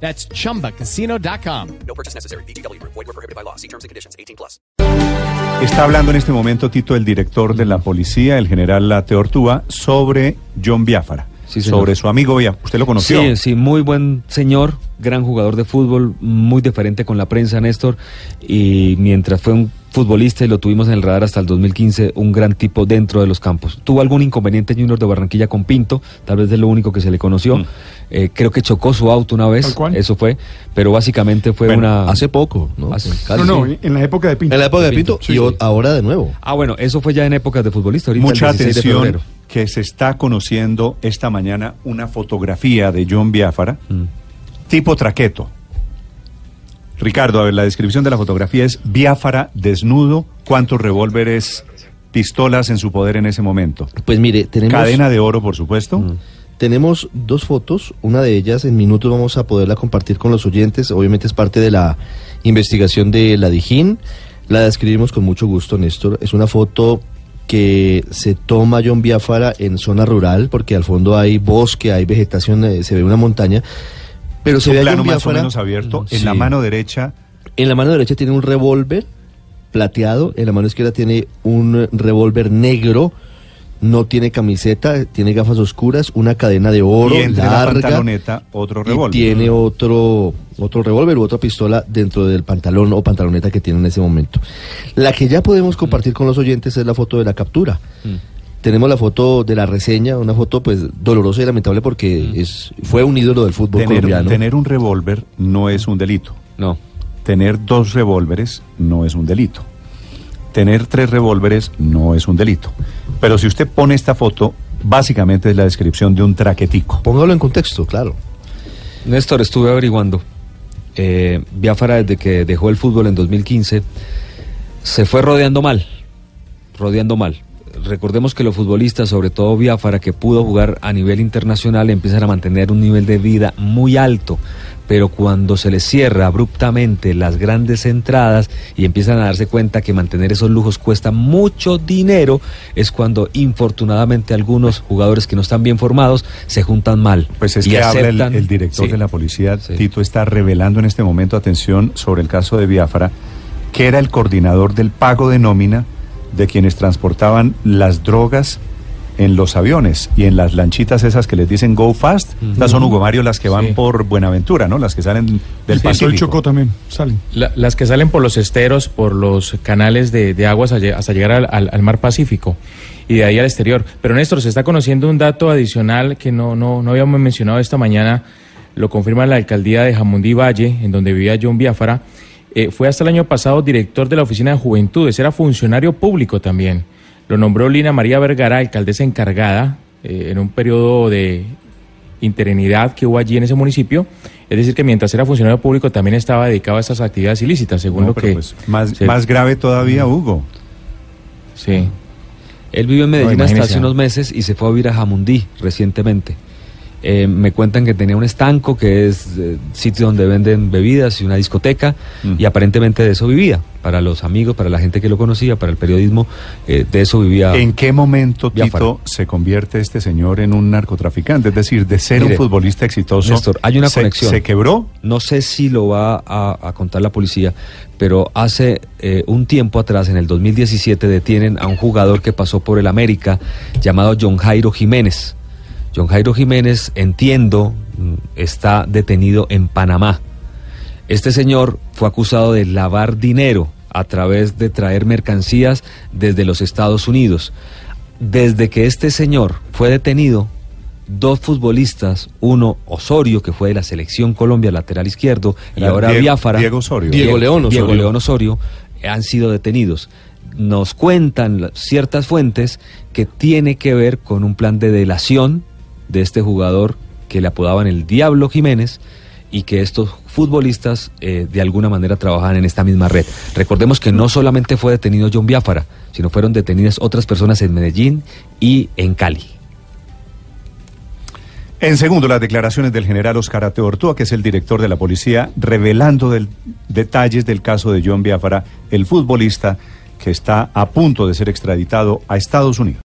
That's chumbacasino.com. No purchase necessary. BGW. Void were prohibited by law. See terms and conditions. 18 plus. Está hablando en este momento Tito, el director de la policía, el general Late Ortúa, sobre John Biafara. Sí, sobre su amigo Biafara. ¿Usted lo conoció? Sí, sí, muy buen señor, gran jugador de fútbol, muy diferente con la prensa, Néstor. Y mientras fue un futbolista y lo tuvimos en el radar hasta el 2015, un gran tipo dentro de los campos. Tuvo algún inconveniente Junior de Barranquilla con Pinto, tal vez es lo único que se le conoció. Eh, creo que chocó su auto una vez, eso fue, pero básicamente fue Bueno, una... Hace poco, ¿no? Hace- No, no, en la época de Pinto. En la época de Pinto Sí, y sí. ahora de nuevo. Ah, bueno, eso fue ya en épocas de futbolista, ahorita Mucha el 16 de atención que se está conociendo esta mañana una fotografía de John Biafara, Mm. tipo traqueto. Ricardo, a ver, la descripción de la fotografía es Biafara desnudo, cuántos revólveres, pistolas en su poder en ese momento. Pues mire, tenemos, Cadena de oro, por supuesto. tenemos dos fotos. Una de ellas en minutos vamos a poderla compartir con los oyentes. Obviamente es parte de la investigación de la Dijín. La describimos con mucho gusto, Néstor. Es una foto que se toma John Biafara en zona rural, porque al fondo hay bosque, hay vegetación, eh, se ve una montaña. Pero se ve plano más o menos abierto. En Sí. la mano derecha, En la mano derecha tiene un revólver plateado, en la mano izquierda tiene un revólver negro, no tiene camiseta, tiene gafas oscuras, una cadena de oro y entre la larga pantaloneta otro y revólver. tiene otro otro revólver u otra pistola dentro del pantalón o pantaloneta que tiene en ese momento. La que ya podemos compartir con los oyentes es la foto de la captura. Tenemos la foto de la reseña, una foto pues dolorosa y lamentable porque es fue un ídolo del fútbol Tener, colombiano. tener un revólver no es un delito. No. Tener dos revólveres no es un delito. Tener tres revólveres no es un delito. Pero si usted pone esta foto, básicamente es la descripción de un traquetico. Póngalo en contexto, claro. Néstor, estuve averiguando. Eh, Biafara, desde que dejó el fútbol en 2015, se fue rodeando mal. Rodeando mal. Recordemos que los futbolistas, sobre todo Biafara, que pudo jugar a nivel internacional, empiezan a mantener un nivel de vida muy alto. Pero cuando se les cierra abruptamente las grandes entradas y empiezan a darse cuenta que mantener esos lujos cuesta mucho dinero, es cuando infortunadamente algunos jugadores que no están bien formados se juntan mal. Pues es y que habla el, director Sí. de la policía, Sí. Tito, está revelando en este momento, atención, sobre el caso de Biafara, que era el coordinador del pago de nómina de quienes transportaban las drogas en los aviones y en las lanchitas esas que les dicen go fast. Estas son Hugo Mario las que van Sí. por Buenaventura, ¿no? Las que salen del Sí, Pacífico. el Chocó también, salen. La- las que salen por los esteros, por los canales de, de aguas hasta lle- hasta llegar al, al- al mar Pacífico y de ahí al exterior. Pero Néstor, se está conociendo un dato adicional que no, no, no habíamos mencionado esta mañana, lo confirma la alcaldía de Jamundí Valle, en donde vivía John Biafara. Eh, fue hasta el año pasado director de la Oficina de Juventudes, era funcionario público también. Lo nombró Lina María Vergara, alcaldesa encargada, eh, en un periodo de interinidad que hubo allí en ese municipio. Es decir, que mientras era funcionario público también estaba dedicado a estas actividades ilícitas, según No, lo que... pues, más, se- más grave todavía, Hugo. Sí. Él vivió en Medellín No, hasta hace unos meses y se fue a vivir a Jamundí recientemente. Eh, me cuentan que tenía un estanco, que es eh, sitio donde venden bebidas y una discoteca, Mm. y aparentemente de eso vivía. Para los amigos, para la gente que lo conocía, para el periodismo, eh, de eso vivía. ¿En qué momento. Tito, se convierte este señor en un narcotraficante? Es decir, de ser Mire, un futbolista exitoso, Néstor, hay una se- conexión. ¿Se quebró? No sé si lo va a, a contar la policía, pero hace eh, un tiempo atrás, en el 2017, detienen a un jugador que pasó por el América llamado John Jairo Jiménez. John Jairo Jiménez, entiendo, mm, está detenido en Panamá. Este señor fue acusado de lavar dinero a través de traer mercancías desde los Estados Unidos. Desde que este señor fue detenido, dos futbolistas, uno Osorio, que fue de la selección Colombia, lateral izquierdo, y ahora Diego- Biafara. Diego Osorio. Diego León Osorio. Diego León Osorio, han sido detenidos. Nos cuentan ciertas fuentes que tiene que ver con un plan de delación de este jugador que le apodaban el Diablo Jiménez y que estos futbolistas eh, de alguna manera trabajaban en esta misma red. Recordemos que no solamente fue detenido John Biafara, sino fueron detenidas otras personas en Medellín y en Cali. En segundo, las declaraciones del general Oscar Ateortúa, que es el director de la policía, revelando detalles del caso de John Biafara, el futbolista que está a punto de ser extraditado a Estados Unidos.